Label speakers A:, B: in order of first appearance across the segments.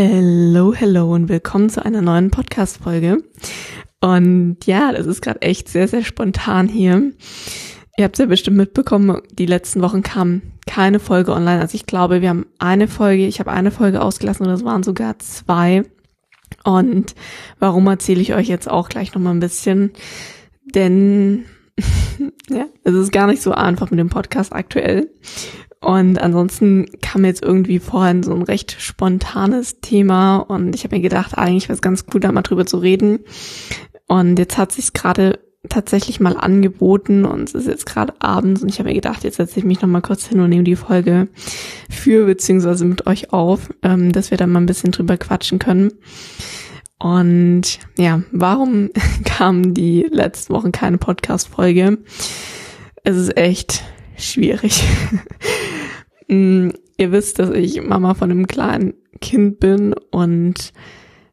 A: Hello, hello und willkommen zu einer neuen Podcast-Folge. Und ja, das ist gerade echt sehr, sehr spontan hier. Ihr habt es ja bestimmt mitbekommen, die letzten Wochen kam keine Folge online. Also ich glaube, wir haben eine Folge, ich habe eine Folge ausgelassen oder es waren sogar zwei. Und warum erzähle ich euch jetzt auch gleich nochmal ein bisschen? Denn ja, es ist gar nicht so einfach mit dem Podcast aktuell. Und ansonsten kam jetzt irgendwie vorhin so ein recht spontanes Thema und ich habe mir gedacht, eigentlich wäre es ganz cool, da mal drüber zu reden. Und jetzt hat sich gerade tatsächlich mal angeboten und es ist jetzt gerade abends und ich habe mir gedacht, jetzt setze ich mich noch mal kurz hin und nehme die Folge für beziehungsweise mit euch auf, ähm, dass wir da mal ein bisschen drüber quatschen können. Und ja, warum kam die letzten Wochen keine Podcast-Folge? Es ist echt schwierig. Mm, ihr wisst, dass ich Mama von einem kleinen Kind bin und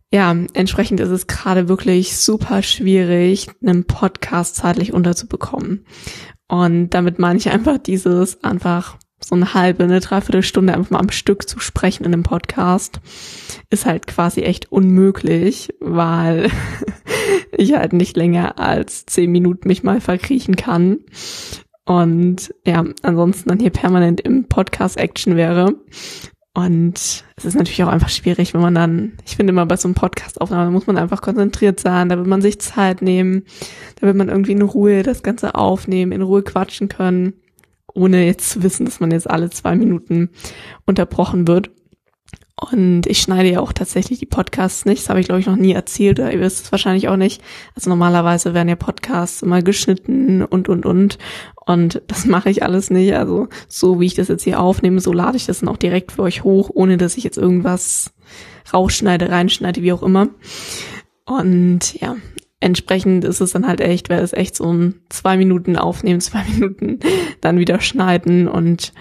A: ja, entsprechend ist es gerade wirklich super schwierig, einen Podcast zeitlich unterzubekommen. Und damit meine ich einfach dieses einfach so eine halbe, eine Dreiviertelstunde einfach mal am Stück zu sprechen in einem Podcast ist halt quasi echt unmöglich, weil ich halt nicht länger als zehn Minuten mich mal verkriechen kann. Und ja, ansonsten dann hier permanent im Podcast Action wäre. Und es ist natürlich auch einfach schwierig, wenn man dann, ich finde immer bei so einem Podcast-Aufnahme muss man einfach konzentriert sein, da will man sich Zeit nehmen, da will man irgendwie in Ruhe das Ganze aufnehmen, in Ruhe quatschen können, ohne jetzt zu wissen, dass man jetzt alle zwei Minuten unterbrochen wird. Und ich schneide ja auch tatsächlich die Podcasts nicht. Das habe ich, glaube ich, noch nie erzählt. Oder ihr wisst es wahrscheinlich auch nicht. Also normalerweise werden ja Podcasts immer geschnitten und, und, und. Und das mache ich alles nicht. Also so wie ich das jetzt hier aufnehme, so lade ich das dann auch direkt für euch hoch, ohne dass ich jetzt irgendwas rausschneide, reinschneide, wie auch immer. Und ja, entsprechend ist es dann halt echt, wäre es echt so ein zwei Minuten aufnehmen, zwei Minuten dann wieder schneiden. Und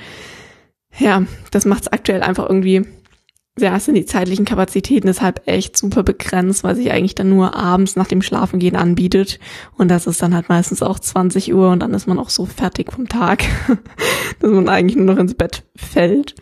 A: ja, das macht es aktuell einfach irgendwie ja, es sind die zeitlichen Kapazitäten deshalb echt super begrenzt, weil sich eigentlich dann nur abends nach dem Schlafengehen anbietet. Und das ist dann halt meistens auch 20 Uhr und dann ist man auch so fertig vom Tag, dass man eigentlich nur noch ins Bett fällt.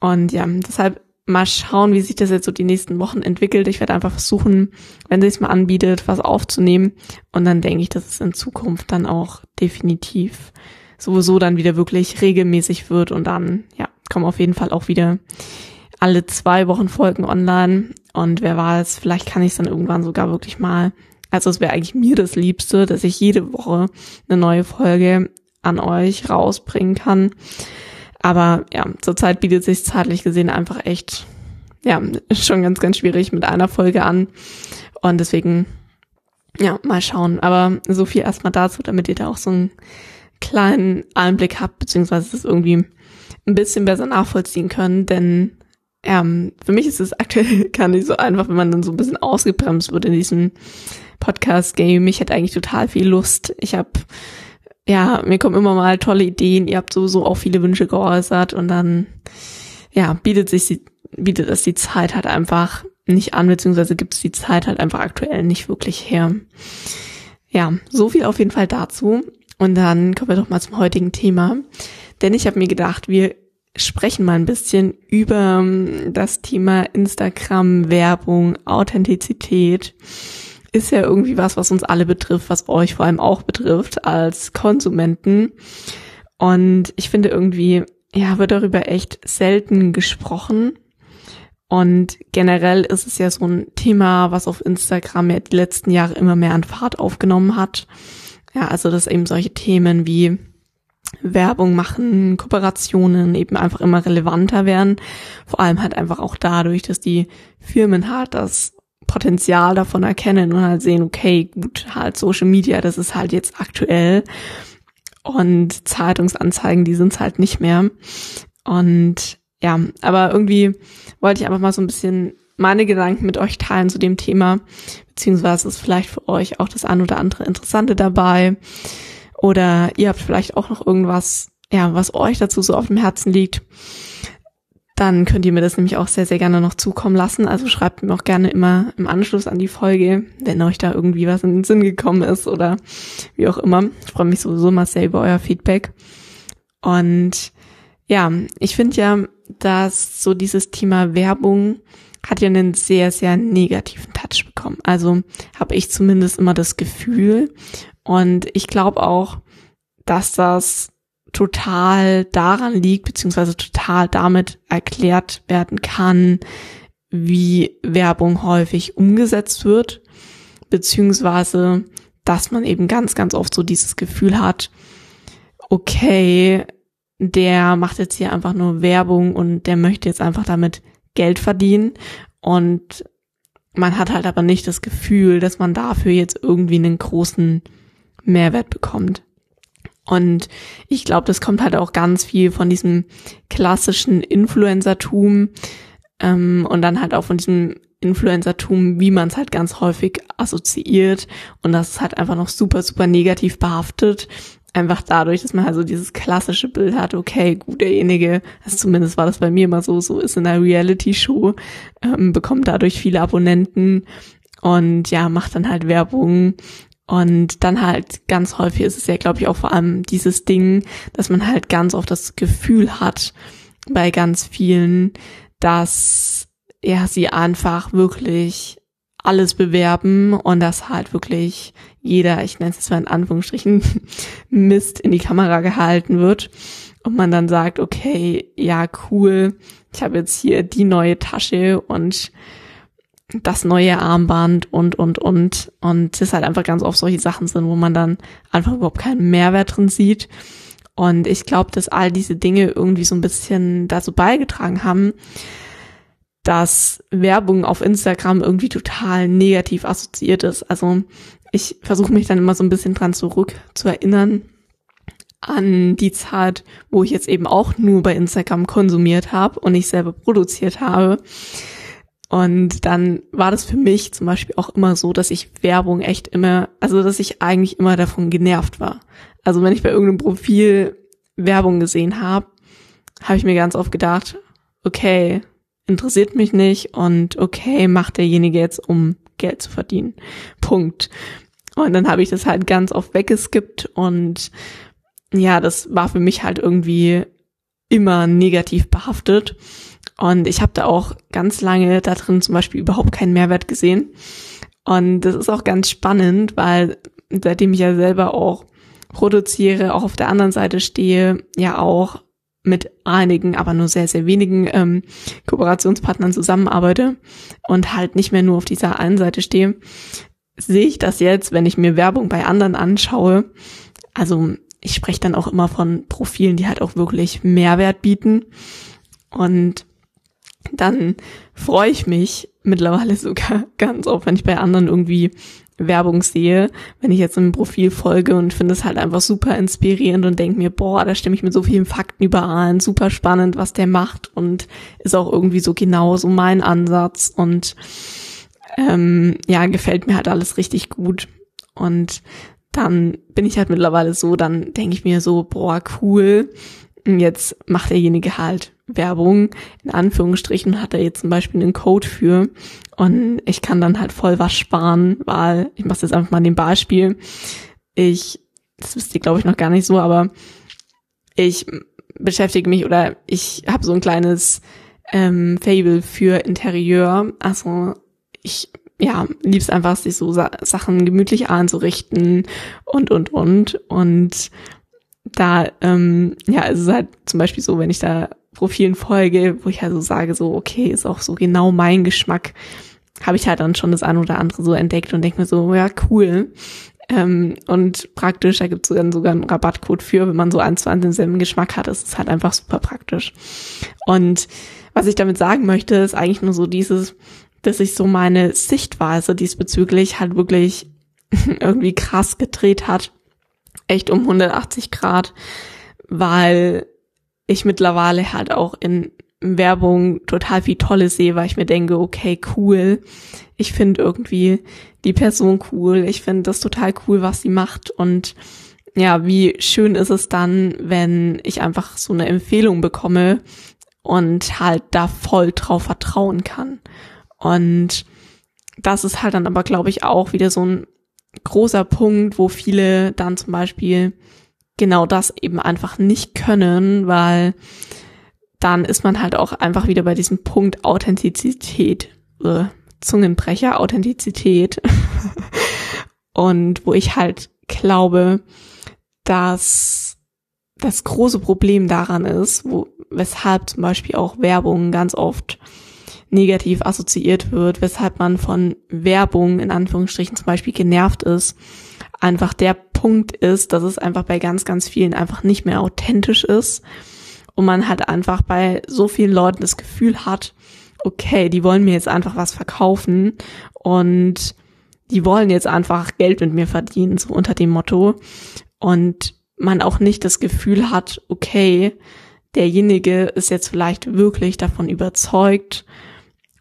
A: Und ja, deshalb mal schauen, wie sich das jetzt so die nächsten Wochen entwickelt. Ich werde einfach versuchen, wenn sich es mal anbietet, was aufzunehmen. Und dann denke ich, dass es in Zukunft dann auch definitiv sowieso dann wieder wirklich regelmäßig wird und dann, ja, kommen auf jeden Fall auch wieder alle zwei Wochen Folgen online. Und wer weiß, vielleicht kann ich es dann irgendwann sogar wirklich mal. Also es wäre eigentlich mir das Liebste, dass ich jede Woche eine neue Folge an euch rausbringen kann. Aber ja, zurzeit bietet sich zeitlich gesehen einfach echt, ja, schon ganz, ganz schwierig mit einer Folge an. Und deswegen, ja, mal schauen. Aber so viel erstmal dazu, damit ihr da auch so einen kleinen Einblick habt, beziehungsweise es irgendwie ein bisschen besser nachvollziehen können, denn ähm, für mich ist es aktuell gar nicht so einfach, wenn man dann so ein bisschen ausgebremst wird in diesem Podcast-Game. Ich hätte eigentlich total viel Lust. Ich habe, ja, mir kommen immer mal tolle Ideen. Ihr habt sowieso auch viele Wünsche geäußert und dann, ja, bietet sich, bietet es die Zeit halt einfach nicht an, beziehungsweise gibt es die Zeit halt einfach aktuell nicht wirklich her. Ja, so viel auf jeden Fall dazu. Und dann kommen wir doch mal zum heutigen Thema. Denn ich habe mir gedacht, wir sprechen mal ein bisschen über ähm, das Thema Instagram, Werbung, Authentizität. Ist ja irgendwie was, was uns alle betrifft, was euch vor allem auch betrifft als Konsumenten. Und ich finde irgendwie, ja, wird darüber echt selten gesprochen. Und generell ist es ja so ein Thema, was auf Instagram ja die letzten Jahre immer mehr an Fahrt aufgenommen hat. Ja, also dass eben solche Themen wie Werbung machen, Kooperationen eben einfach immer relevanter werden. Vor allem halt einfach auch dadurch, dass die Firmen halt das Potenzial davon erkennen und halt sehen, okay, gut, halt Social Media, das ist halt jetzt aktuell. Und Zeitungsanzeigen, die sind halt nicht mehr. Und ja, aber irgendwie wollte ich einfach mal so ein bisschen meine Gedanken mit euch teilen zu dem Thema, beziehungsweise ist vielleicht für euch auch das ein oder andere Interessante dabei. Oder ihr habt vielleicht auch noch irgendwas, ja, was euch dazu so auf dem Herzen liegt. Dann könnt ihr mir das nämlich auch sehr, sehr gerne noch zukommen lassen. Also schreibt mir auch gerne immer im Anschluss an die Folge, wenn euch da irgendwie was in den Sinn gekommen ist oder wie auch immer. Ich freue mich sowieso mal sehr über euer Feedback. Und ja, ich finde ja, dass so dieses Thema Werbung hat ja einen sehr, sehr negativen Touch bekommen. Also habe ich zumindest immer das Gefühl. Und ich glaube auch, dass das total daran liegt, beziehungsweise total damit erklärt werden kann, wie Werbung häufig umgesetzt wird, beziehungsweise dass man eben ganz, ganz oft so dieses Gefühl hat, okay, der macht jetzt hier einfach nur Werbung und der möchte jetzt einfach damit Geld verdienen. Und man hat halt aber nicht das Gefühl, dass man dafür jetzt irgendwie einen großen Mehrwert bekommt. Und ich glaube, das kommt halt auch ganz viel von diesem klassischen Influencertum ähm, und dann halt auch von diesem Influencertum, wie man es halt ganz häufig assoziiert. Und das ist halt einfach noch super, super negativ behaftet. Einfach dadurch, dass man halt so dieses klassische Bild hat, okay, gut, derjenige, also zumindest war das bei mir immer so, so ist in einer Reality-Show, ähm, bekommt dadurch viele Abonnenten und ja, macht dann halt Werbung und dann halt ganz häufig ist es ja, glaube ich, auch vor allem dieses Ding, dass man halt ganz oft das Gefühl hat bei ganz vielen, dass ja sie einfach wirklich alles bewerben und dass halt wirklich jeder, ich nenne es jetzt mal in Anführungsstrichen, Mist in die Kamera gehalten wird. Und man dann sagt, okay, ja, cool, ich habe jetzt hier die neue Tasche und das neue Armband und, und, und. Und es halt einfach ganz oft solche Sachen sind, wo man dann einfach überhaupt keinen Mehrwert drin sieht. Und ich glaube, dass all diese Dinge irgendwie so ein bisschen dazu beigetragen haben, dass Werbung auf Instagram irgendwie total negativ assoziiert ist. Also ich versuche mich dann immer so ein bisschen dran zurück zu erinnern an die Zeit, wo ich jetzt eben auch nur bei Instagram konsumiert habe und nicht selber produziert habe. Und dann war das für mich zum Beispiel auch immer so, dass ich Werbung echt immer, also dass ich eigentlich immer davon genervt war. Also wenn ich bei irgendeinem Profil Werbung gesehen habe, habe ich mir ganz oft gedacht, okay, interessiert mich nicht und okay, macht derjenige jetzt, um Geld zu verdienen. Punkt. Und dann habe ich das halt ganz oft weggeskippt und ja, das war für mich halt irgendwie immer negativ behaftet. Und ich habe da auch ganz lange da drin zum Beispiel überhaupt keinen Mehrwert gesehen. Und das ist auch ganz spannend, weil seitdem ich ja selber auch produziere, auch auf der anderen Seite stehe, ja auch mit einigen, aber nur sehr, sehr wenigen ähm, Kooperationspartnern zusammenarbeite und halt nicht mehr nur auf dieser einen Seite stehe, sehe ich das jetzt, wenn ich mir Werbung bei anderen anschaue. Also ich spreche dann auch immer von Profilen, die halt auch wirklich Mehrwert bieten. Und dann freue ich mich mittlerweile sogar ganz oft, wenn ich bei anderen irgendwie Werbung sehe, wenn ich jetzt einem Profil folge und finde es halt einfach super inspirierend und denke mir, boah, da stimme ich mit so vielen Fakten überein, super spannend, was der macht und ist auch irgendwie so genau so mein Ansatz und ähm, ja, gefällt mir halt alles richtig gut. Und dann bin ich halt mittlerweile so, dann denke ich mir so, boah, cool, jetzt macht derjenige halt Werbung, in Anführungsstrichen hat er jetzt zum Beispiel einen Code für und ich kann dann halt voll was sparen, weil ich mache jetzt einfach mal an dem Beispiel. Ich, das wisst ihr glaube ich noch gar nicht so, aber ich beschäftige mich oder ich habe so ein kleines ähm, Fable für Interieur. Also ich ja, lieb's einfach, sich so Sa Sachen gemütlich einzurichten und und und und da, ähm, ja, es ist halt zum Beispiel so, wenn ich da Profilen folge, wo ich halt so sage, so, okay, ist auch so genau mein Geschmack, habe ich halt dann schon das eine oder andere so entdeckt und denke mir so, ja, cool. Ähm, und praktisch, da gibt es dann sogar einen Rabattcode für, wenn man so eins zu eins denselben Geschmack hat, ist es halt einfach super praktisch. Und was ich damit sagen möchte, ist eigentlich nur so dieses, dass sich so meine Sichtweise diesbezüglich halt wirklich irgendwie krass gedreht hat echt um 180 Grad, weil ich mittlerweile halt auch in Werbung total viel Tolles sehe, weil ich mir denke, okay, cool. Ich finde irgendwie die Person cool. Ich finde das total cool, was sie macht. Und ja, wie schön ist es dann, wenn ich einfach so eine Empfehlung bekomme und halt da voll drauf vertrauen kann. Und das ist halt dann aber, glaube ich, auch wieder so ein großer Punkt, wo viele dann zum Beispiel genau das eben einfach nicht können, weil dann ist man halt auch einfach wieder bei diesem Punkt Authentizität. äh, Zungenbrecher, Authentizität. und wo ich halt glaube, dass das große Problem daran ist, wo, weshalb zum Beispiel auch Werbung ganz oft negativ assoziiert wird, weshalb man von Werbung in Anführungsstrichen zum Beispiel genervt ist, einfach der Punkt ist, dass es einfach bei ganz, ganz vielen einfach nicht mehr authentisch ist und man halt einfach bei so vielen Leuten das Gefühl hat, okay, die wollen mir jetzt einfach was verkaufen und die wollen jetzt einfach Geld mit mir verdienen, so unter dem Motto. Und man auch nicht das Gefühl hat, okay, derjenige ist jetzt vielleicht wirklich davon überzeugt.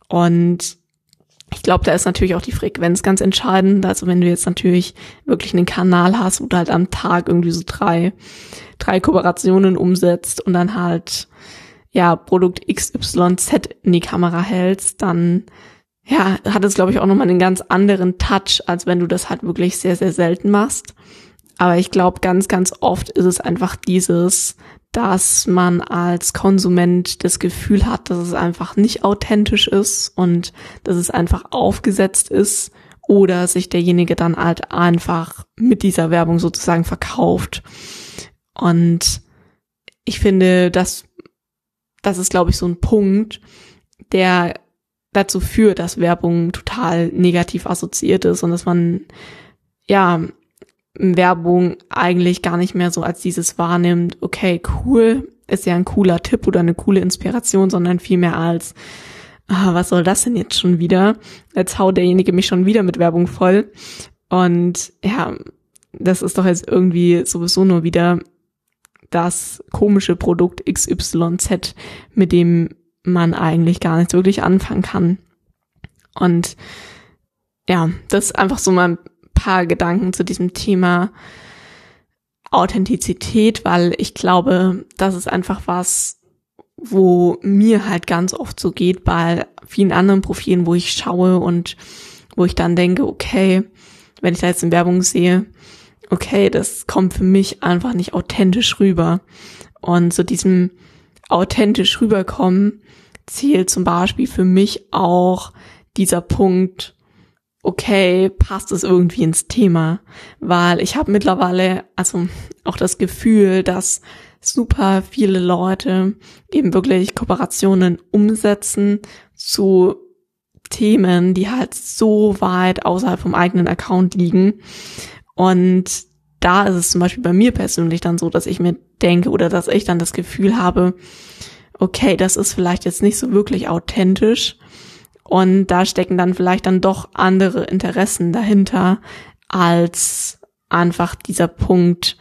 A: Und ich glaube, da ist natürlich auch die Frequenz ganz entscheidend. Also wenn du jetzt natürlich wirklich einen Kanal hast, wo du halt am Tag irgendwie so drei, drei Kooperationen umsetzt und dann halt ja Produkt XYZ in die Kamera hältst, dann ja, hat es glaube ich auch nochmal einen ganz anderen Touch, als wenn du das halt wirklich sehr, sehr selten machst. Aber ich glaube, ganz, ganz oft ist es einfach dieses, dass man als Konsument das Gefühl hat, dass es einfach nicht authentisch ist und dass es einfach aufgesetzt ist oder sich derjenige dann halt einfach mit dieser Werbung sozusagen verkauft. Und ich finde, dass das ist, glaube ich, so ein Punkt, der dazu führt, dass Werbung total negativ assoziiert ist und dass man ja Werbung eigentlich gar nicht mehr so als dieses wahrnimmt, okay, cool, ist ja ein cooler Tipp oder eine coole Inspiration, sondern vielmehr als, ah, was soll das denn jetzt schon wieder? Jetzt haut derjenige mich schon wieder mit Werbung voll. Und ja, das ist doch jetzt irgendwie sowieso nur wieder das komische Produkt XYZ, mit dem man eigentlich gar nicht wirklich anfangen kann. Und ja, das ist einfach so mal ein paar Gedanken zu diesem Thema Authentizität, weil ich glaube, das ist einfach was, wo mir halt ganz oft so geht bei vielen anderen Profilen, wo ich schaue und wo ich dann denke, okay, wenn ich da jetzt in Werbung sehe, okay, das kommt für mich einfach nicht authentisch rüber. Und zu diesem authentisch rüberkommen zählt zum Beispiel für mich auch dieser Punkt, okay, passt es irgendwie ins Thema, weil ich habe mittlerweile also auch das Gefühl, dass super viele Leute eben wirklich Kooperationen umsetzen zu Themen, die halt so weit außerhalb vom eigenen Account liegen. Und da ist es zum Beispiel bei mir persönlich dann so, dass ich mir denke oder dass ich dann das Gefühl habe, okay, das ist vielleicht jetzt nicht so wirklich authentisch und da stecken dann vielleicht dann doch andere Interessen dahinter als einfach dieser Punkt,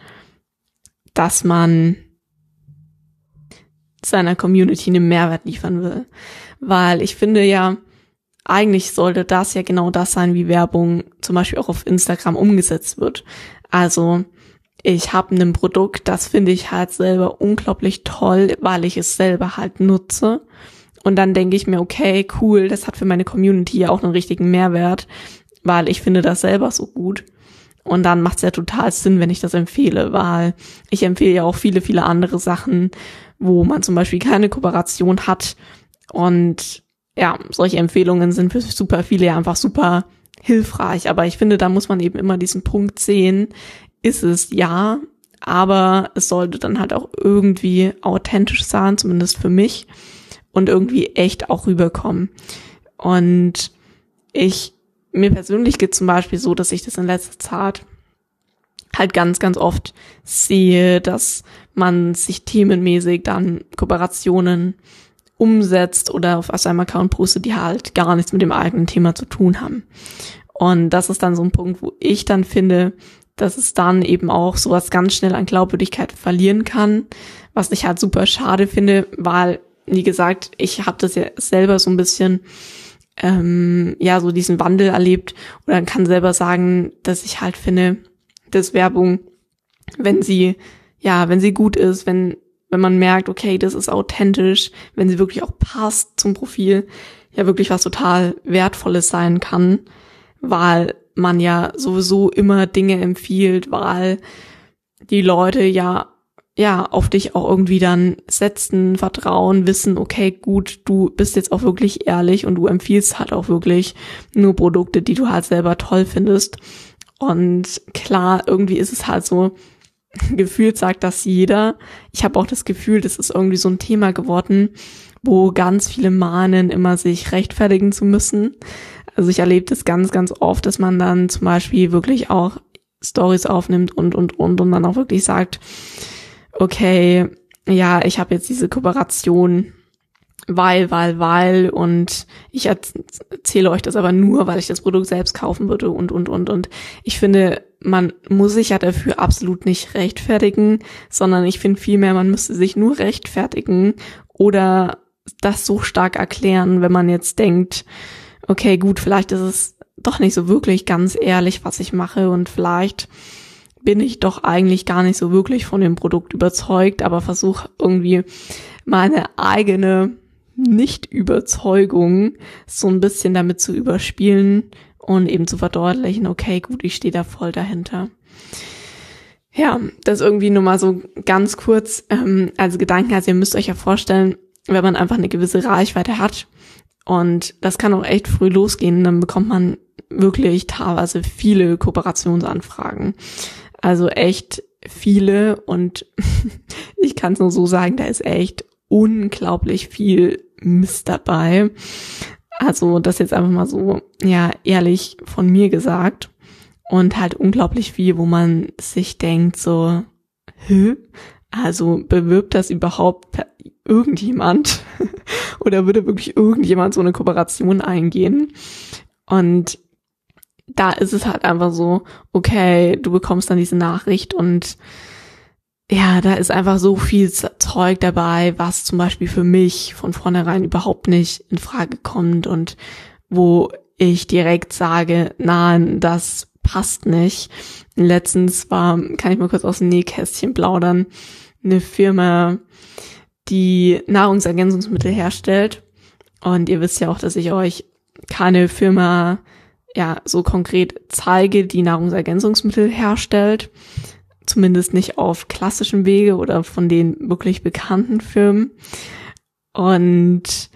A: dass man seiner Community einen Mehrwert liefern will. Weil ich finde ja, eigentlich sollte das ja genau das sein, wie Werbung zum Beispiel auch auf Instagram umgesetzt wird. Also ich habe ein Produkt, das finde ich halt selber unglaublich toll, weil ich es selber halt nutze. Und dann denke ich mir, okay, cool, das hat für meine Community ja auch einen richtigen Mehrwert, weil ich finde das selber so gut. Und dann macht es ja total Sinn, wenn ich das empfehle, weil ich empfehle ja auch viele, viele andere Sachen, wo man zum Beispiel keine Kooperation hat. Und ja, solche Empfehlungen sind für super viele ja einfach super hilfreich. Aber ich finde, da muss man eben immer diesen Punkt sehen. Ist es ja, aber es sollte dann halt auch irgendwie authentisch sein, zumindest für mich und irgendwie echt auch rüberkommen. Und ich, mir persönlich geht zum Beispiel so, dass ich das in letzter Zeit halt ganz, ganz oft sehe, dass man sich themenmäßig dann Kooperationen umsetzt oder auf seinem Account postet, die halt gar nichts mit dem eigenen Thema zu tun haben. Und das ist dann so ein Punkt, wo ich dann finde, dass es dann eben auch sowas ganz schnell an Glaubwürdigkeit verlieren kann, was ich halt super schade finde, weil wie gesagt, ich habe das ja selber so ein bisschen, ähm, ja, so diesen Wandel erlebt. Oder kann selber sagen, dass ich halt finde, dass Werbung, wenn sie, ja, wenn sie gut ist, wenn, wenn man merkt, okay, das ist authentisch, wenn sie wirklich auch passt zum Profil, ja wirklich was total Wertvolles sein kann, weil man ja sowieso immer Dinge empfiehlt, weil die Leute ja ja, auf dich auch irgendwie dann setzen, vertrauen, wissen, okay, gut, du bist jetzt auch wirklich ehrlich und du empfiehlst halt auch wirklich nur Produkte, die du halt selber toll findest. Und klar, irgendwie ist es halt so, gefühlt sagt das jeder. Ich habe auch das Gefühl, das ist irgendwie so ein Thema geworden, wo ganz viele mahnen, immer sich rechtfertigen zu müssen. Also ich erlebe das ganz, ganz oft, dass man dann zum Beispiel wirklich auch Stories aufnimmt und, und, und, und dann auch wirklich sagt, okay, ja, ich habe jetzt diese Kooperation, weil, weil, weil und ich erzähle euch das aber nur, weil ich das Produkt selbst kaufen würde und, und, und, und. Ich finde, man muss sich ja dafür absolut nicht rechtfertigen, sondern ich finde vielmehr, man müsste sich nur rechtfertigen oder das so stark erklären, wenn man jetzt denkt, okay, gut, vielleicht ist es doch nicht so wirklich ganz ehrlich, was ich mache und vielleicht bin ich doch eigentlich gar nicht so wirklich von dem Produkt überzeugt, aber versuche irgendwie meine eigene Nicht-Überzeugung so ein bisschen damit zu überspielen und eben zu verdeutlichen, okay, gut, ich stehe da voll dahinter. Ja, das irgendwie nur mal so ganz kurz ähm, als Gedanken. Also ihr müsst euch ja vorstellen, wenn man einfach eine gewisse Reichweite hat und das kann auch echt früh losgehen, dann bekommt man wirklich teilweise viele Kooperationsanfragen. Also echt viele und ich kann es nur so sagen, da ist echt unglaublich viel Mist dabei. Also das jetzt einfach mal so, ja, ehrlich von mir gesagt. Und halt unglaublich viel, wo man sich denkt so, hä? Also bewirbt das überhaupt irgendjemand? Oder würde wirklich irgendjemand so eine Kooperation eingehen? Und da ist es halt einfach so, okay, du bekommst dann diese Nachricht und ja, da ist einfach so viel Zeug dabei, was zum Beispiel für mich von vornherein überhaupt nicht in Frage kommt und wo ich direkt sage, nein, das passt nicht. Letztens war, kann ich mal kurz aus dem Nähkästchen plaudern, eine Firma, die Nahrungsergänzungsmittel herstellt. Und ihr wisst ja auch, dass ich euch keine Firma ja so konkret zeige, die Nahrungsergänzungsmittel herstellt. Zumindest nicht auf klassischen Wege oder von den wirklich bekannten Firmen. Und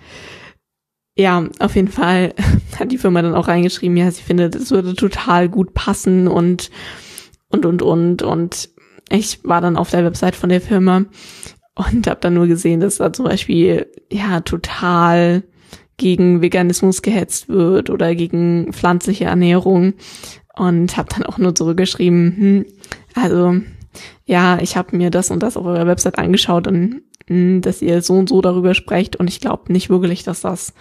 A: ja, auf jeden Fall hat die Firma dann auch reingeschrieben, ja, sie findet, es würde total gut passen und und und und und ich war dann auf der Website von der Firma und habe dann nur gesehen, dass da zum Beispiel ja total gegen Veganismus gehetzt wird oder gegen pflanzliche Ernährung und habe dann auch nur zurückgeschrieben, hm, also ja, ich habe mir das und das auf eurer Website angeschaut und hm, dass ihr so und so darüber sprecht und ich glaube nicht wirklich, dass das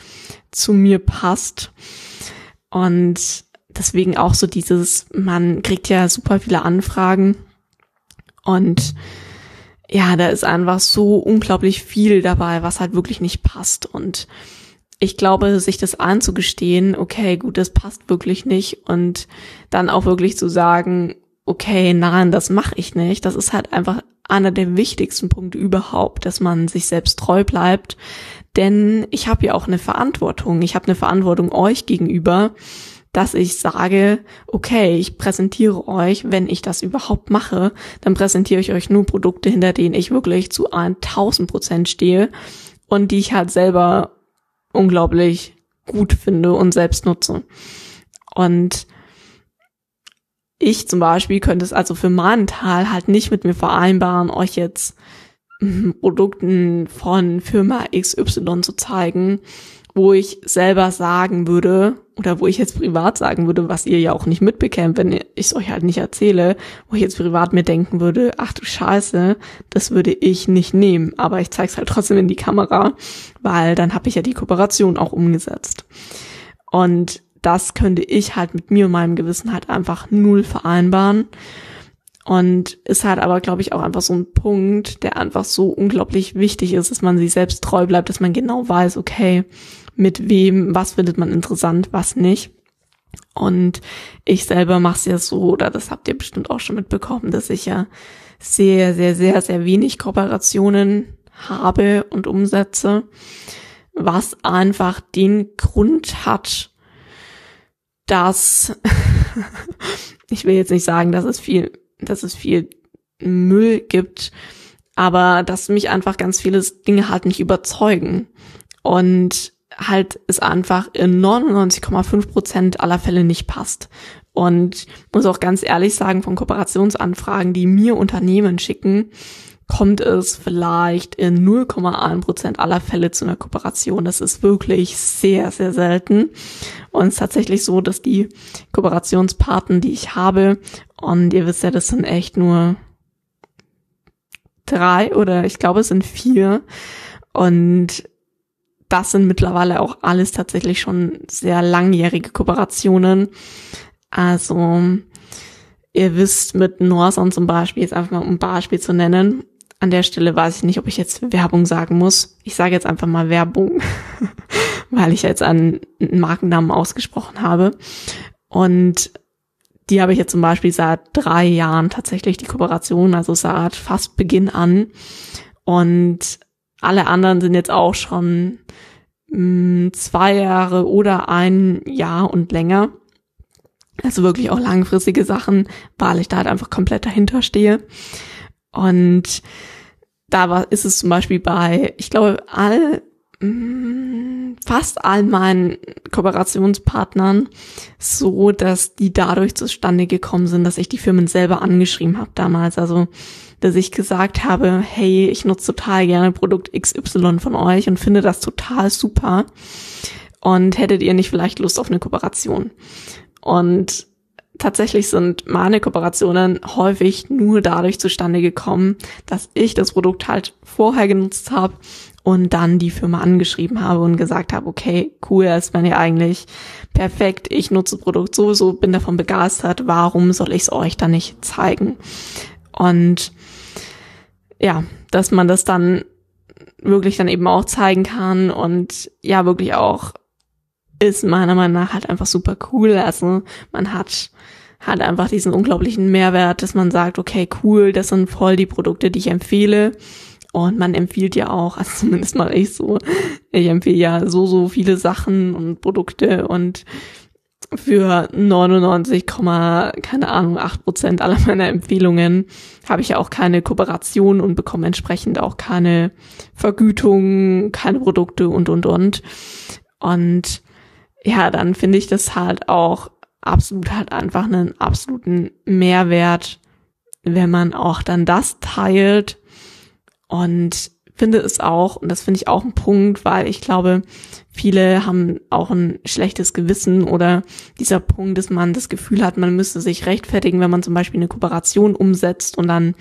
A: zu mir passt. Und deswegen auch so dieses, man kriegt ja super viele Anfragen und ja, da ist einfach so unglaublich viel dabei, was halt wirklich nicht passt und ich glaube, sich das anzugestehen, okay, gut, das passt wirklich nicht und dann auch wirklich zu sagen, okay, nein, das mache ich nicht, das ist halt einfach einer der wichtigsten Punkte überhaupt, dass man sich selbst treu bleibt, denn ich habe ja auch eine Verantwortung, ich habe eine Verantwortung euch gegenüber, dass ich sage, okay, ich präsentiere euch, wenn ich das überhaupt mache, dann präsentiere ich euch nur Produkte, hinter denen ich wirklich zu 1000 Prozent stehe und die ich halt selber unglaublich gut finde und selbst nutze. Und ich zum Beispiel könnte es also für meinen Teil halt nicht mit mir vereinbaren, euch jetzt Produkten von Firma XY zu zeigen, wo ich selber sagen würde, oder wo ich jetzt privat sagen würde, was ihr ja auch nicht mitbekämt, wenn ich es euch halt nicht erzähle, wo ich jetzt privat mir denken würde, ach du Scheiße, das würde ich nicht nehmen, aber ich zeige es halt trotzdem in die Kamera, weil dann habe ich ja die Kooperation auch umgesetzt. Und das könnte ich halt mit mir und meinem Gewissen halt einfach null vereinbaren. Und ist halt aber, glaube ich, auch einfach so ein Punkt, der einfach so unglaublich wichtig ist, dass man sich selbst treu bleibt, dass man genau weiß, okay, mit wem, was findet man interessant, was nicht. Und ich selber mache es ja so, oder das habt ihr bestimmt auch schon mitbekommen, dass ich ja sehr, sehr, sehr, sehr wenig Kooperationen habe und umsetze, was einfach den Grund hat, dass ich will jetzt nicht sagen, dass es viel, dass es viel Müll gibt, aber dass mich einfach ganz viele Dinge halt nicht überzeugen. Und halt es einfach in 99,5 Prozent aller Fälle nicht passt. Und muss auch ganz ehrlich sagen, von Kooperationsanfragen, die mir Unternehmen schicken, kommt es vielleicht in 0,1 Prozent aller Fälle zu einer Kooperation. Das ist wirklich sehr, sehr selten. Und es ist tatsächlich so, dass die Kooperationspartner, die ich habe, und ihr wisst ja, das sind echt nur drei oder ich glaube, es sind vier. Und das sind mittlerweile auch alles tatsächlich schon sehr langjährige Kooperationen. Also ihr wisst mit Norson zum Beispiel, jetzt einfach mal um ein Beispiel zu nennen. An der Stelle weiß ich nicht, ob ich jetzt Werbung sagen muss. Ich sage jetzt einfach mal Werbung, weil ich jetzt einen Markennamen ausgesprochen habe. Und die habe ich jetzt zum Beispiel seit drei Jahren tatsächlich die Kooperation, also seit fast Beginn an. Und alle anderen sind jetzt auch schon mh, mm, zwei Jahre oder ein Jahr und länger. Also wirklich auch langfristige Sachen, weil ich da halt einfach komplett dahinter stehe. Und da war, ist es zum Beispiel bei, ich glaube, all, mh, mm, fast all meinen Kooperationspartnern so, dass die dadurch zustande gekommen sind, dass ich die Firmen selber angeschrieben habe damals. Also dass ich gesagt habe, hey, ich nutze total gerne Produkt XY von euch und finde das total super. Und hättet ihr nicht vielleicht Lust auf eine Kooperation? Und tatsächlich sind meine Kooperationen häufig nur dadurch zustande gekommen, dass ich das Produkt halt vorher genutzt habe und dann die Firma angeschrieben habe und gesagt habe, okay, cool, ist ja eigentlich perfekt, ich nutze Produkt sowieso, bin davon begeistert, warum soll ich es euch dann nicht zeigen? Und ja, dass man das dann wirklich dann eben auch zeigen kann und ja, wirklich auch ist meiner Meinung nach halt einfach super cool. Also man hat hat einfach diesen unglaublichen Mehrwert, dass man sagt, okay, cool, das sind voll die Produkte, die ich empfehle. Und man empfiehlt ja auch, also zumindest mal ich so, ich empfehle ja so, so viele Sachen und Produkte und für 99, keine Ahnung, 8 Prozent aller meiner Empfehlungen habe ich ja auch keine Kooperation und bekomme entsprechend auch keine Vergütung, keine Produkte und, und, und. Und ja, dann finde ich das halt auch absolut halt einfach einen absoluten Mehrwert, wenn man auch dann das teilt. Und finde es auch, und das finde ich auch ein Punkt, weil ich glaube, viele haben auch ein schlechtes Gewissen oder dieser Punkt, dass man das Gefühl hat, man müsste sich rechtfertigen, wenn man zum Beispiel eine Kooperation umsetzt und dann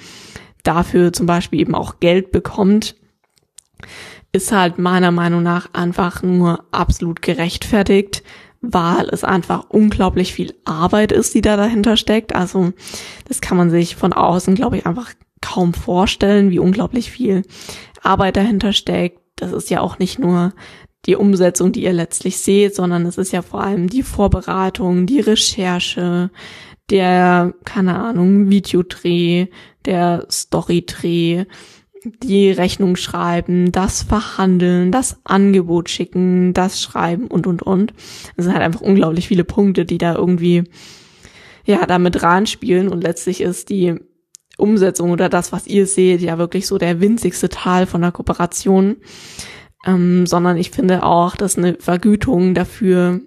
A: dafür zum Beispiel eben auch Geld bekommt, ist halt meiner Meinung nach einfach nur absolut gerechtfertigt, weil es einfach unglaublich viel Arbeit ist, die da dahinter steckt. Also das kann man sich von außen, glaube ich, einfach kaum vorstellen, wie unglaublich viel Arbeit dahinter steckt. Das ist ja auch nicht nur die Umsetzung, die ihr letztlich seht, sondern es ist ja vor allem die Vorbereitung, die Recherche, der, keine Ahnung, Videodreh, der Storydreh, die Rechnung schreiben, das verhandeln, das Angebot schicken, das schreiben und, und, und. Es sind halt einfach unglaublich viele Punkte, die da irgendwie, ja, damit reinspielen und letztlich ist die Umsetzung oder das, was ihr seht, ja wirklich so der winzigste Teil von der Kooperation, ähm, sondern ich finde auch, dass eine Vergütung dafür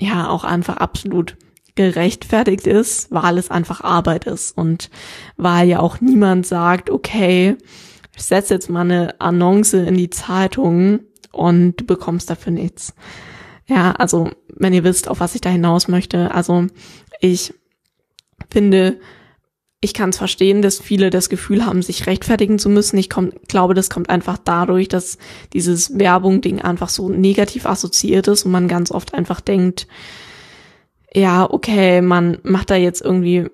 A: ja auch einfach absolut gerechtfertigt ist, weil es einfach Arbeit ist und weil ja auch niemand sagt, okay, ich setze jetzt mal eine Annonce in die Zeitung und du bekommst dafür nichts. Ja, also wenn ihr wisst, auf was ich da hinaus möchte, also ich finde, ich kann es verstehen, dass viele das Gefühl haben, sich rechtfertigen zu müssen. Ich komm, glaube, das kommt einfach dadurch, dass dieses Werbung-Ding einfach so negativ assoziiert ist und man ganz oft einfach denkt, ja, okay, man macht da jetzt irgendwie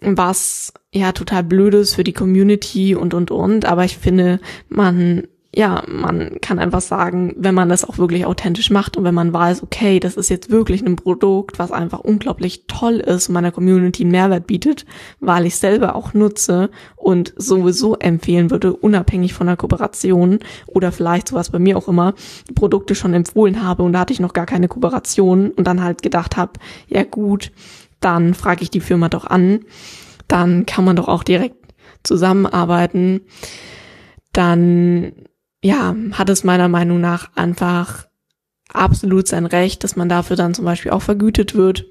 A: was ja total blödes für die Community und und und, aber ich finde, man ja, man kann einfach sagen, wenn man das auch wirklich authentisch macht und wenn man weiß, okay, das ist jetzt wirklich ein Produkt, was einfach unglaublich toll ist und meiner Community einen Mehrwert bietet, weil ich selber auch nutze und sowieso empfehlen würde, unabhängig von der Kooperation oder vielleicht sowas bei mir auch immer, Produkte schon empfohlen habe und da hatte ich noch gar keine Kooperation und dann halt gedacht habe, ja gut, dann frage ich die Firma doch an, dann kann man doch auch direkt zusammenarbeiten dann ja, hat es meiner Meinung nach einfach absolut sein Recht, dass man dafür dann zum Beispiel auch vergütet wird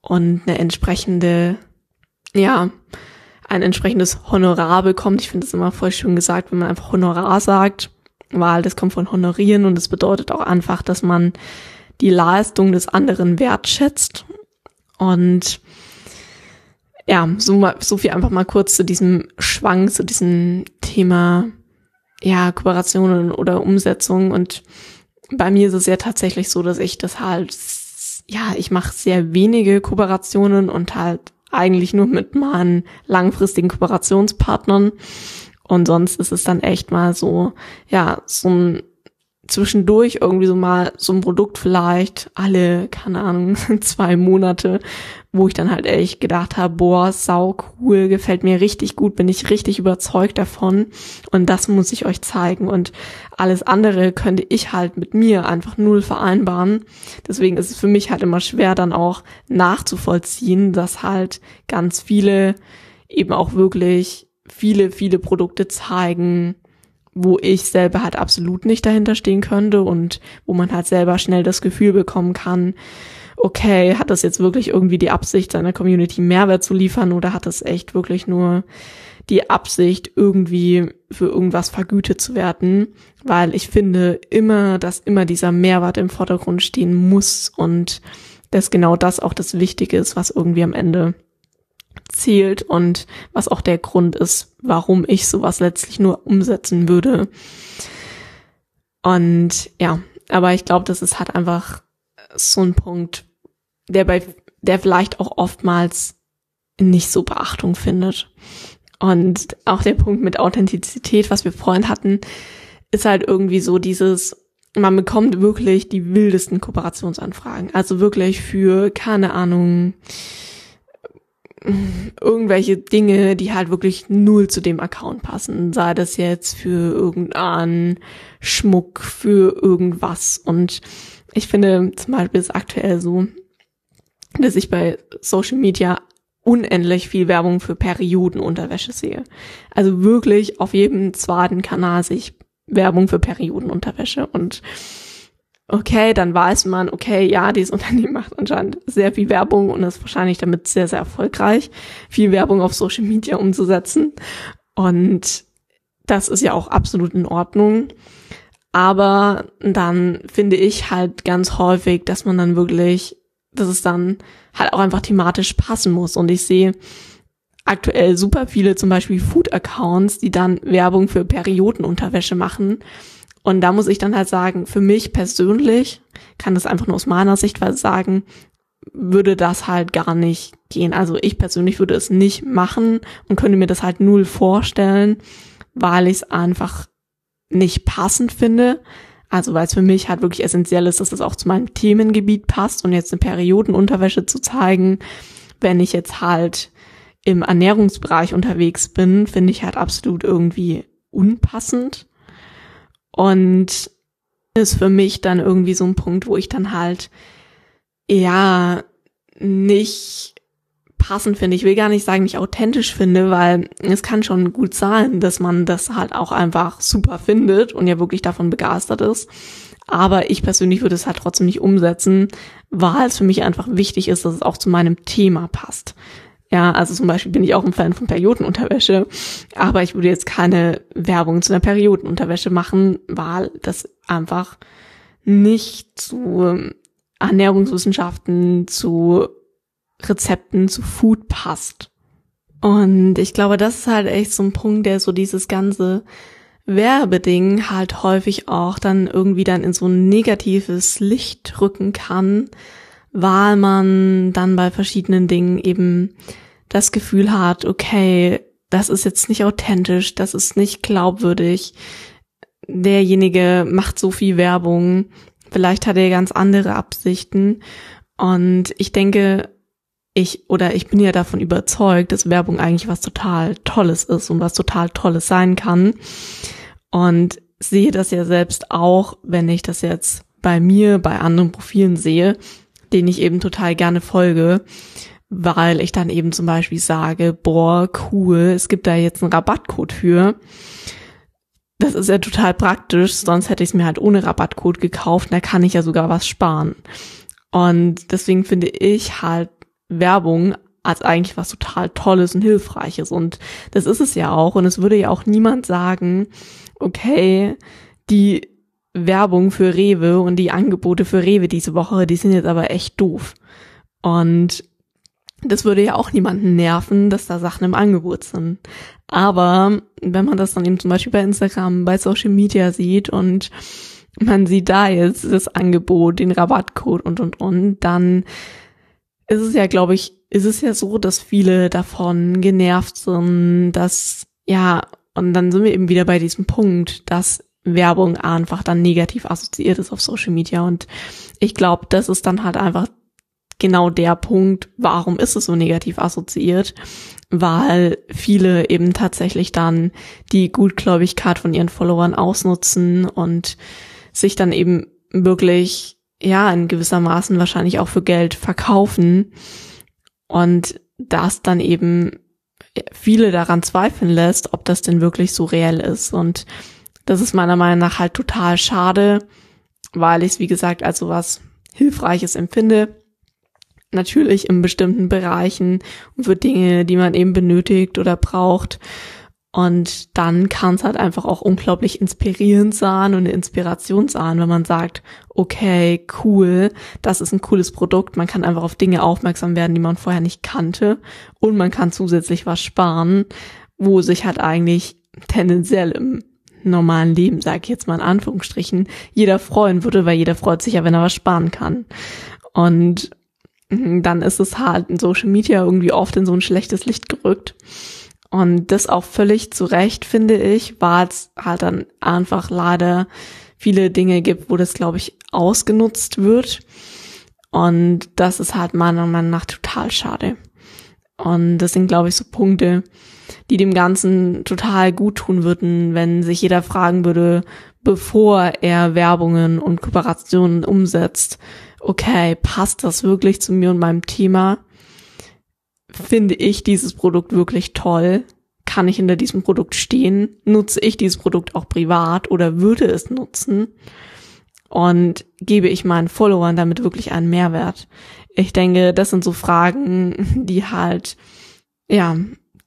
A: und eine entsprechende, ja, ein entsprechendes Honorar bekommt. Ich finde es immer voll schön gesagt, wenn man einfach Honorar sagt, weil das kommt von honorieren und es bedeutet auch einfach, dass man die Leistung des anderen wertschätzt. Und ja, so, so viel einfach mal kurz zu diesem Schwank, zu diesem Thema, ja, Kooperationen oder Umsetzung. Und bei mir ist es ja tatsächlich so, dass ich das halt, ja, ich mache sehr wenige Kooperationen und halt eigentlich nur mit meinen langfristigen Kooperationspartnern. Und sonst ist es dann echt mal so, ja, so ein zwischendurch irgendwie so mal so ein Produkt vielleicht alle, keine Ahnung, zwei Monate, wo ich dann halt echt gedacht habe, boah, sau cool, gefällt mir richtig gut, bin ich richtig überzeugt davon und das muss ich euch zeigen und alles andere könnte ich halt mit mir einfach null vereinbaren. Deswegen ist es für mich halt immer schwer dann auch nachzuvollziehen, dass halt ganz viele eben auch wirklich viele, viele Produkte zeigen, wo ich selber halt absolut nicht dahinter stehen könnte und wo man halt selber schnell das Gefühl bekommen kann, okay, hat das jetzt wirklich irgendwie die Absicht, seiner Community Mehrwert zu liefern oder hat das echt wirklich nur die Absicht, irgendwie für irgendwas vergütet zu werden? Weil ich finde immer, dass immer dieser Mehrwert im Vordergrund stehen muss und dass genau das auch das Wichtige ist, was irgendwie am Ende zählt und was auch der Grund ist, warum ich sowas letztlich nur umsetzen würde. Und ja, aber ich glaube, das ist halt einfach so ein Punkt, der bei, der vielleicht auch oftmals nicht so Beachtung findet. Und auch der Punkt mit Authentizität, was wir vorhin hatten, ist halt irgendwie so dieses, man bekommt wirklich die wildesten Kooperationsanfragen. Also wirklich für, keine Ahnung, irgendwelche Dinge, die halt wirklich null zu dem Account passen. Sei das jetzt für irgendeinen Schmuck, für irgendwas. Und ich finde zum Beispiel ist aktuell so, dass ich bei Social Media unendlich viel Werbung für Periodenunterwäsche sehe. Also wirklich auf jedem zweiten Kanal sehe ich Werbung für Periodenunterwäsche und okay, dann weiß man, okay, ja, dieses Unternehmen macht anscheinend sehr viel Werbung und ist wahrscheinlich damit sehr, sehr erfolgreich, viel Werbung auf Social Media umzusetzen. Und das ist ja auch absolut in Ordnung. Aber dann finde ich halt ganz häufig, dass man dann wirklich, dass es dann halt auch einfach thematisch passen muss. Und ich sehe aktuell super viele zum Beispiel Food-Accounts, die dann Werbung für Periodenunterwäsche machen und da muss ich dann halt sagen, für mich persönlich kann das einfach nur aus meiner Sichtweise sagen, würde das halt gar nicht gehen. Also ich persönlich würde es nicht machen und könnte mir das halt null vorstellen, weil ich es einfach nicht passend finde. Also weil es für mich halt wirklich essentiell ist, dass es auch zu meinem Themengebiet passt und jetzt eine Periodenunterwäsche zu zeigen, wenn ich jetzt halt im Ernährungsbereich unterwegs bin, finde ich halt absolut irgendwie unpassend. Und ist für mich dann irgendwie so ein Punkt, wo ich dann halt ja nicht passend finde. Ich will gar nicht sagen, nicht authentisch finde, weil es kann schon gut sein, dass man das halt auch einfach super findet und ja wirklich davon begeistert ist. Aber ich persönlich würde es halt trotzdem nicht umsetzen, weil es für mich einfach wichtig ist, dass es auch zu meinem Thema passt. Ja, also zum Beispiel bin ich auch ein Fan von Periodenunterwäsche, aber ich würde jetzt keine Werbung zu einer Periodenunterwäsche machen, weil das einfach nicht zu Ernährungswissenschaften, zu Rezepten, zu Food passt. Und ich glaube, das ist halt echt so ein Punkt, der so dieses ganze Werbeding halt häufig auch dann irgendwie dann in so ein negatives Licht rücken kann, weil man dann bei verschiedenen Dingen eben das Gefühl hat, okay, das ist jetzt nicht authentisch, das ist nicht glaubwürdig, derjenige macht so viel Werbung, vielleicht hat er ganz andere Absichten. Und ich denke, ich oder ich bin ja davon überzeugt, dass Werbung eigentlich was total Tolles ist und was total Tolles sein kann. Und sehe das ja selbst auch, wenn ich das jetzt bei mir, bei anderen Profilen sehe, denen ich eben total gerne folge, weil ich dann eben zum Beispiel sage, boah, cool, es gibt da jetzt einen Rabattcode für. das ist ja total praktisch, sonst hätte ich es mir halt ohne Rabattcode gekauft, da kann ich ja sogar was sparen. Und deswegen finde ich halt Werbung als eigentlich was total Tolles und Hilfreiches. Und das ist es ja auch. Und es würde ja auch niemand sagen, okay, die Werbung für Rewe und die Angebote für Rewe diese Woche, die sind jetzt aber echt doof. Und das würde ja auch niemanden nerven, dass da Sachen im Angebot sind. Aber wenn man das dann eben zum Beispiel bei Instagram, bei Social Media sieht und man sieht da jetzt das Angebot, den Rabattcode und und und, dann ist es ja, glaube ich, ist es ja so, dass viele davon genervt sind, dass ja, und dann sind wir eben wieder bei diesem Punkt, dass Werbung einfach dann negativ assoziiert ist auf Social Media. Und ich glaube, das ist dann halt einfach genau der Punkt, warum ist es so negativ assoziiert? Weil viele eben tatsächlich dann die Gutgläubigkeit von ihren Followern ausnutzen und sich dann eben wirklich, ja, in gewissermaßen wahrscheinlich auch für Geld verkaufen und das dann eben viele daran zweifeln lässt, ob das denn wirklich so reell ist und das ist meiner Meinung nach halt total schade, weil ich es, wie gesagt, als so was Hilfreiches empfinde natürlich in bestimmten Bereichen und für Dinge, die man eben benötigt oder braucht. Und dann kann es halt einfach auch unglaublich inspirierend sein und eine Inspiration sein, wenn man sagt, okay, cool, das ist ein cooles Produkt. Man kann einfach auf Dinge aufmerksam werden, die man vorher nicht kannte. Und man kann zusätzlich was sparen, wo sich halt eigentlich tendenziell im normalen Leben, sage ich jetzt mal in Anführungsstrichen, jeder freuen würde, weil jeder freut sich ja, wenn er was sparen kann. Und Mhm, dann ist es halt in Social Media irgendwie oft in so ein schlechtes Licht gerückt. Und das auch völlig zu Recht, finde ich, weil es halt dann einfach leider viele Dinge gibt, wo das, glaube ich, ausgenutzt wird. Und das ist halt meiner Meinung nach total schade. Und das sind, glaube ich, so Punkte, die dem Ganzen total gut tun würden, wenn sich jeder fragen würde, bevor er Werbungen und Kooperationen umsetzt, okay, passt das wirklich zu mir und meinem Thema? Finde ich dieses Produkt wirklich toll? Kann ich hinter diesem Produkt stehen? Nutze ich dieses Produkt auch privat oder würde es nutzen? Und gebe ich meinen Followern damit wirklich einen Mehrwert? Ich denke, das sind so Fragen, die halt, ja,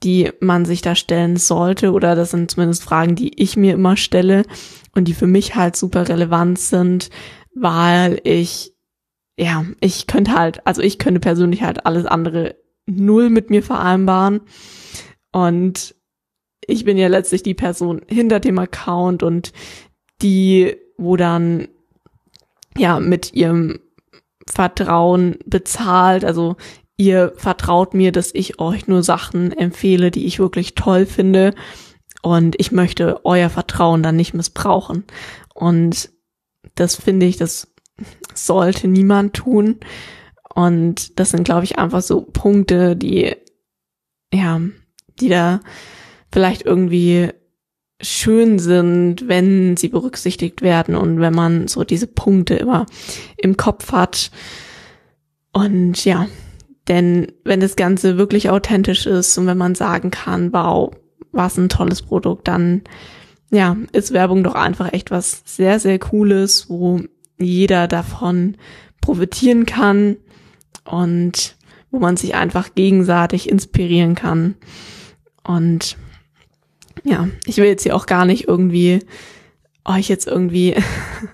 A: die man sich da stellen sollte oder das sind zumindest Fragen, die ich mir immer stelle und die für mich halt super relevant sind, weil ich ja, ich könnte halt, also ich könnte persönlich halt alles andere null mit mir vereinbaren. Und ich bin ja letztlich die Person hinter dem Account und die, wo dann ja mit ihrem Vertrauen bezahlt. Also ihr vertraut mir, dass ich euch nur Sachen empfehle, die ich wirklich toll finde. Und ich möchte euer Vertrauen dann nicht missbrauchen. Und das finde ich, das sollte niemand tun. Und das sind, glaube ich, einfach so Punkte, die, ja, die da vielleicht irgendwie schön sind, wenn sie berücksichtigt werden und wenn man so diese Punkte immer im Kopf hat. Und ja, denn wenn das Ganze wirklich authentisch ist und wenn man sagen kann, wow, was ein tolles Produkt, dann ja, ist Werbung doch einfach echt was sehr, sehr Cooles, wo jeder davon profitieren kann und wo man sich einfach gegenseitig inspirieren kann. Und ja, ich will jetzt hier auch gar nicht irgendwie euch jetzt irgendwie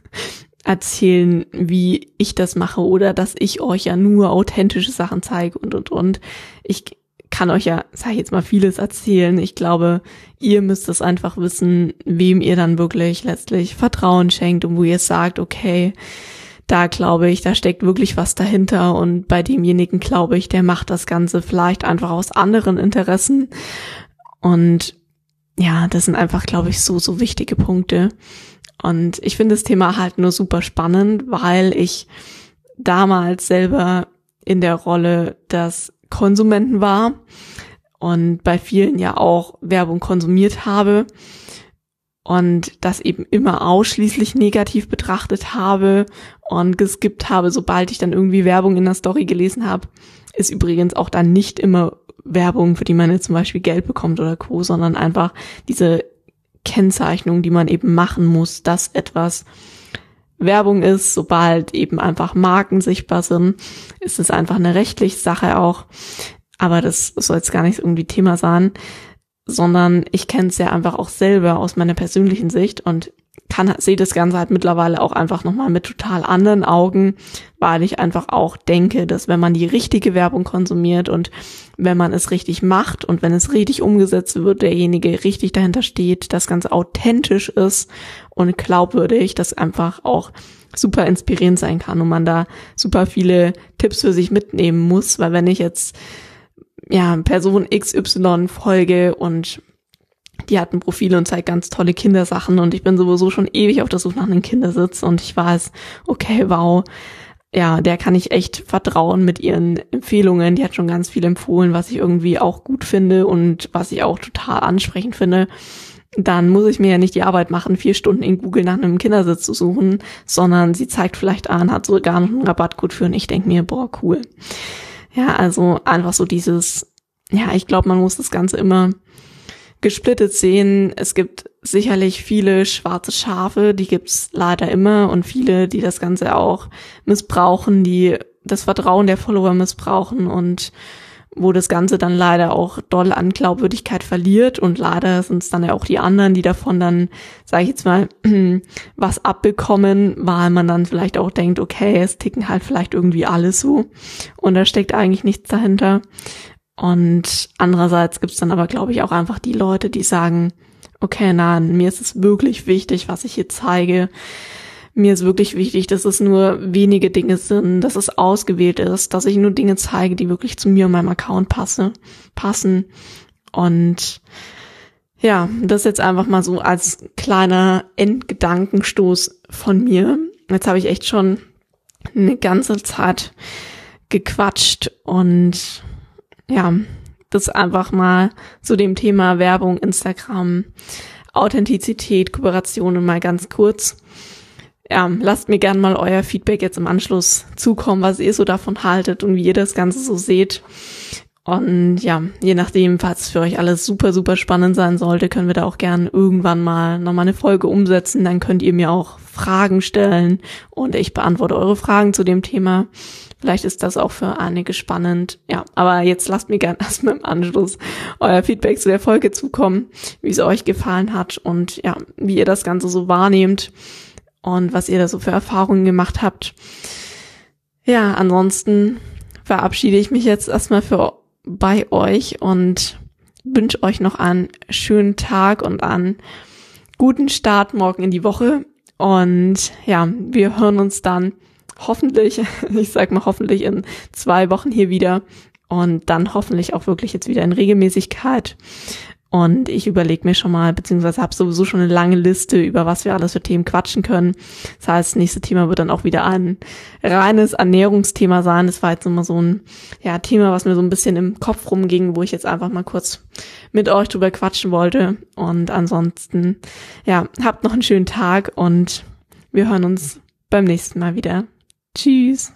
A: erzählen, wie ich das mache oder dass ich euch ja nur authentische Sachen zeige und und und. Ich kann euch ja, sag ich jetzt mal, vieles erzählen. Ich glaube, ihr müsst es einfach wissen, wem ihr dann wirklich letztlich Vertrauen schenkt und wo ihr sagt, okay, da glaube ich, da steckt wirklich was dahinter und bei demjenigen glaube ich, der macht das Ganze vielleicht einfach aus anderen Interessen. Und ja, das sind einfach, glaube ich, so, so wichtige Punkte. Und ich finde das Thema halt nur super spannend, weil ich damals selber in der Rolle des Konsumenten war und bei vielen ja auch Werbung konsumiert habe und das eben immer ausschließlich negativ betrachtet habe und geskippt habe, sobald ich dann irgendwie Werbung in der Story gelesen habe, ist übrigens auch dann nicht immer Werbung, für die man jetzt zum Beispiel Geld bekommt oder Co., sondern einfach diese Kennzeichnung, die man eben machen muss, dass etwas Werbung ist, sobald eben einfach Marken sichtbar sind, ist es einfach eine rechtliche Sache auch. Aber das soll jetzt gar nicht irgendwie Thema sein, sondern ich kenne es ja einfach auch selber aus meiner persönlichen Sicht und kann, sehe das Ganze halt mittlerweile auch einfach nochmal mit total anderen Augen, weil ich einfach auch denke, dass wenn man die richtige Werbung konsumiert und wenn man es richtig macht und wenn es richtig umgesetzt wird, derjenige richtig dahinter steht, das Ganze authentisch ist und glaubwürdig, das einfach auch super inspirierend sein kann und man da super viele Tipps für sich mitnehmen muss, weil wenn ich jetzt ja Person XY folge und die hat ein Profil und zeigt ganz tolle Kindersachen und ich bin sowieso schon ewig auf der Suche nach einem Kindersitz und ich weiß, okay, wow, ja, der kann ich echt vertrauen mit ihren Empfehlungen. Die hat schon ganz viel empfohlen, was ich irgendwie auch gut finde und was ich auch total ansprechend finde. Dann muss ich mir ja nicht die Arbeit machen, vier Stunden in Google nach einem Kindersitz zu suchen, sondern sie zeigt vielleicht an, hat sogar noch einen Rabattcode für und ich denke mir, boah, cool. Ja, also einfach so dieses, ja, ich glaube, man muss das Ganze immer gesplittet sehen. Es gibt sicherlich viele schwarze Schafe, die gibt's leider immer und viele, die das Ganze auch missbrauchen, die das Vertrauen der Follower missbrauchen und wo das Ganze dann leider auch doll an Glaubwürdigkeit verliert und leider sind es dann ja auch die anderen, die davon dann, sage ich jetzt mal, was abbekommen, weil man dann vielleicht auch denkt, okay, es ticken halt vielleicht irgendwie alles so und da steckt eigentlich nichts dahinter. Und andererseits gibt's dann aber, glaube ich, auch einfach die Leute, die sagen, okay, nein, mir ist es wirklich wichtig, was ich hier zeige. Mir ist wirklich wichtig, dass es nur wenige Dinge sind, dass es ausgewählt ist, dass ich nur Dinge zeige, die wirklich zu mir und meinem Account passe, passen. Und ja, das jetzt einfach mal so als kleiner Endgedankenstoß von mir. Jetzt habe ich echt schon eine ganze Zeit gequatscht und ja, das einfach mal zu dem Thema Werbung, Instagram, Authentizität, Kooperationen mal ganz kurz. Ja, lasst mir gern mal euer Feedback jetzt im Anschluss zukommen, was ihr so davon haltet und wie ihr das Ganze so seht. Und ja, je nachdem, falls für euch alles super, super spannend sein sollte, können wir da auch gern irgendwann mal nochmal eine Folge umsetzen. Dann könnt ihr mir auch Fragen stellen und ich beantworte eure Fragen zu dem Thema. Vielleicht ist das auch für einige spannend. Ja, aber jetzt lasst mir gern erstmal im Anschluss euer Feedback zu der Folge zukommen, wie es euch gefallen hat und ja, wie ihr das Ganze so wahrnehmt und was ihr da so für Erfahrungen gemacht habt. Ja, ansonsten verabschiede ich mich jetzt erstmal für bei euch und wünsche euch noch einen schönen Tag und einen guten Start morgen in die Woche. Und ja, wir hören uns dann hoffentlich, ich sag mal hoffentlich in zwei Wochen hier wieder und dann hoffentlich auch wirklich jetzt wieder in Regelmäßigkeit. Und ich überlege mir schon mal, beziehungsweise habe sowieso schon eine lange Liste, über was wir alles für Themen quatschen können. Das heißt, das nächste Thema wird dann auch wieder ein reines Ernährungsthema sein. Das war jetzt immer so ein ja, Thema, was mir so ein bisschen im Kopf rumging, wo ich jetzt einfach mal kurz mit euch drüber quatschen wollte. Und ansonsten, ja, habt noch einen schönen Tag und wir hören uns beim nächsten Mal wieder. Tschüss.